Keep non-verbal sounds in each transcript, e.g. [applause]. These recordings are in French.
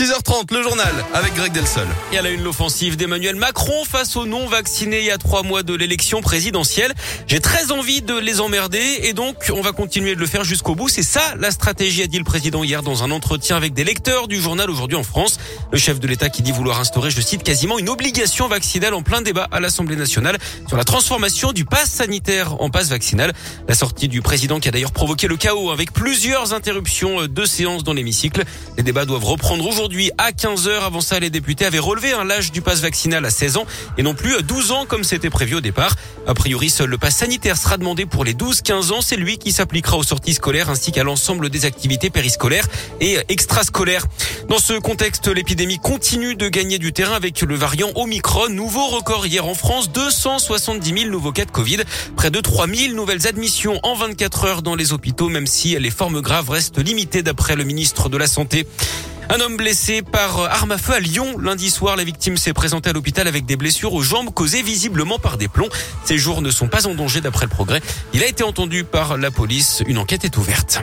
6h30, le journal avec Greg Delsol. Et à la une, l'offensive d'Emmanuel Macron face aux non-vaccinés il y a trois mois de l'élection présidentielle. J'ai très envie de les emmerder et donc on va continuer de le faire jusqu'au bout. C'est ça la stratégie, a dit le président hier dans un entretien avec des lecteurs du journal Aujourd'hui en France. Le chef de l'État qui dit vouloir instaurer, je cite, quasiment une obligation vaccinale en plein débat à l'Assemblée nationale sur la transformation du pass sanitaire en passe vaccinal. La sortie du président qui a d'ailleurs provoqué le chaos avec plusieurs interruptions de séance dans l'hémicycle. Les débats doivent reprendre aujourd'hui aujourd'hui à 15h. Avant ça, les députés avaient relevé un l'âge du pass vaccinal à 16 ans et non plus 12 ans comme c'était prévu au départ. A priori, seul le pass sanitaire sera demandé pour les 12-15 ans. C'est lui qui s'appliquera aux sorties scolaires ainsi qu'à l'ensemble des activités périscolaires et extrascolaires. Dans ce contexte, l'épidémie continue de gagner du terrain avec le variant Omicron. Nouveau record hier en France, 270 000 nouveaux cas de Covid. Près de 3 000 nouvelles admissions en 24 heures dans les hôpitaux, même si les formes graves restent limitées d'après le ministre de la Santé. Un homme blessé par arme à feu à Lyon. Lundi soir, la victime s'est présentée à l'hôpital avec des blessures aux jambes causées visiblement par des plombs. Ses jours ne sont pas en danger d'après le progrès. Il a été entendu par la police. Une enquête est ouverte.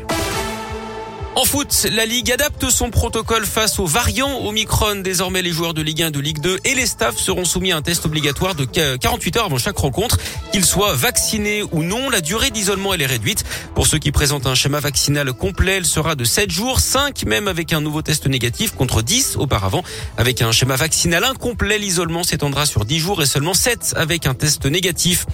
En foot, la Ligue adapte son protocole face aux variants Omicron. Désormais, les joueurs de Ligue 1, de Ligue 2 et les staffs seront soumis à un test obligatoire de 48 heures avant chaque rencontre. Qu'ils soient vaccinés ou non, la durée d'isolement est réduite. Pour ceux qui présentent un schéma vaccinal complet, elle sera de 7 jours, 5 même avec un nouveau test négatif contre 10 auparavant. Avec un schéma vaccinal incomplet, l'isolement s'étendra sur 10 jours et seulement 7 avec un test négatif.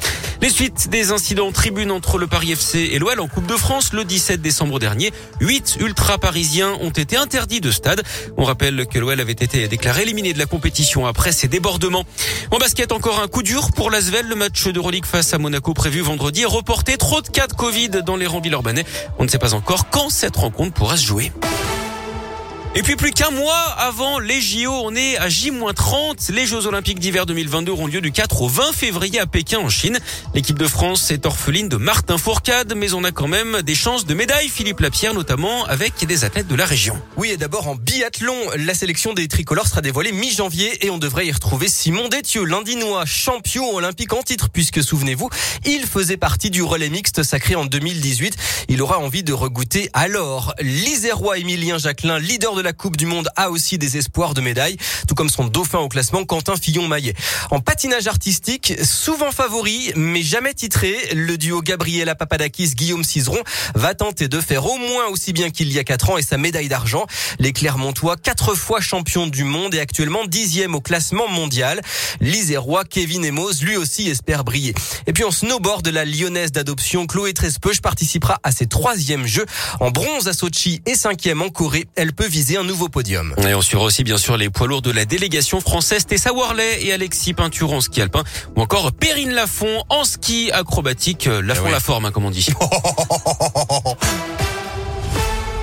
Les suites des incidents en tribune entre le Paris FC et l'OL en Coupe de France le 17 décembre dernier. 8 ultra-parisiens ont été interdits de stade. On rappelle que l'OL avait été déclaré éliminé de la compétition après ces débordements. En basket, encore un coup dur pour l'Asvel. Le match de Relique face à Monaco prévu vendredi est reporté. Trop de cas de Covid dans les rangs villeurbanais. On ne sait pas encore quand cette rencontre pourra se jouer. Et puis plus qu'un mois avant les JO, on est à J-30. Les Jeux Olympiques d'hiver 2022 auront lieu du 4 au 20 février à Pékin en Chine. L'équipe de France est orpheline de Martin Fourcade, mais on a quand même des chances de médaille, Philippe Lapierre notamment, avec des athlètes de la région. Oui, et d'abord en biathlon, la sélection des tricolores sera dévoilée mi-janvier et on devrait y retrouver Simon Détieux, l'Indinois, champion olympique en titre, puisque souvenez-vous, il faisait partie du relais mixte sacré en 2018. Il aura envie de regoûter alors. L'Isérois Émilien Jacquelin, leader de la Coupe du Monde a aussi des espoirs de médailles, tout comme son dauphin au classement Quentin Fillon-Maillet. En patinage artistique, souvent favori, mais jamais titré, le duo Gabriela Papadakis Guillaume Cizeron va tenter de faire au moins aussi bien qu'il y a quatre ans et sa médaille d'argent. Les Clermontois, quatre fois champion du monde et actuellement dixième au classement mondial. L'Isérois Kevin Emos, lui aussi espère briller. Et puis en snowboard, la lyonnaise d'adoption Chloé Trespeuch participera à ses troisièmes jeux en bronze à Sochi et cinquième en Corée. Elle peut viser un nouveau podium. Et on suivra aussi bien sûr les poids lourds de la délégation française Tessa Warley et Alexis Peinture en ski alpin ou encore Perrine Lafont en ski acrobatique. Lafont eh la forme, hein, comme on dit. [laughs]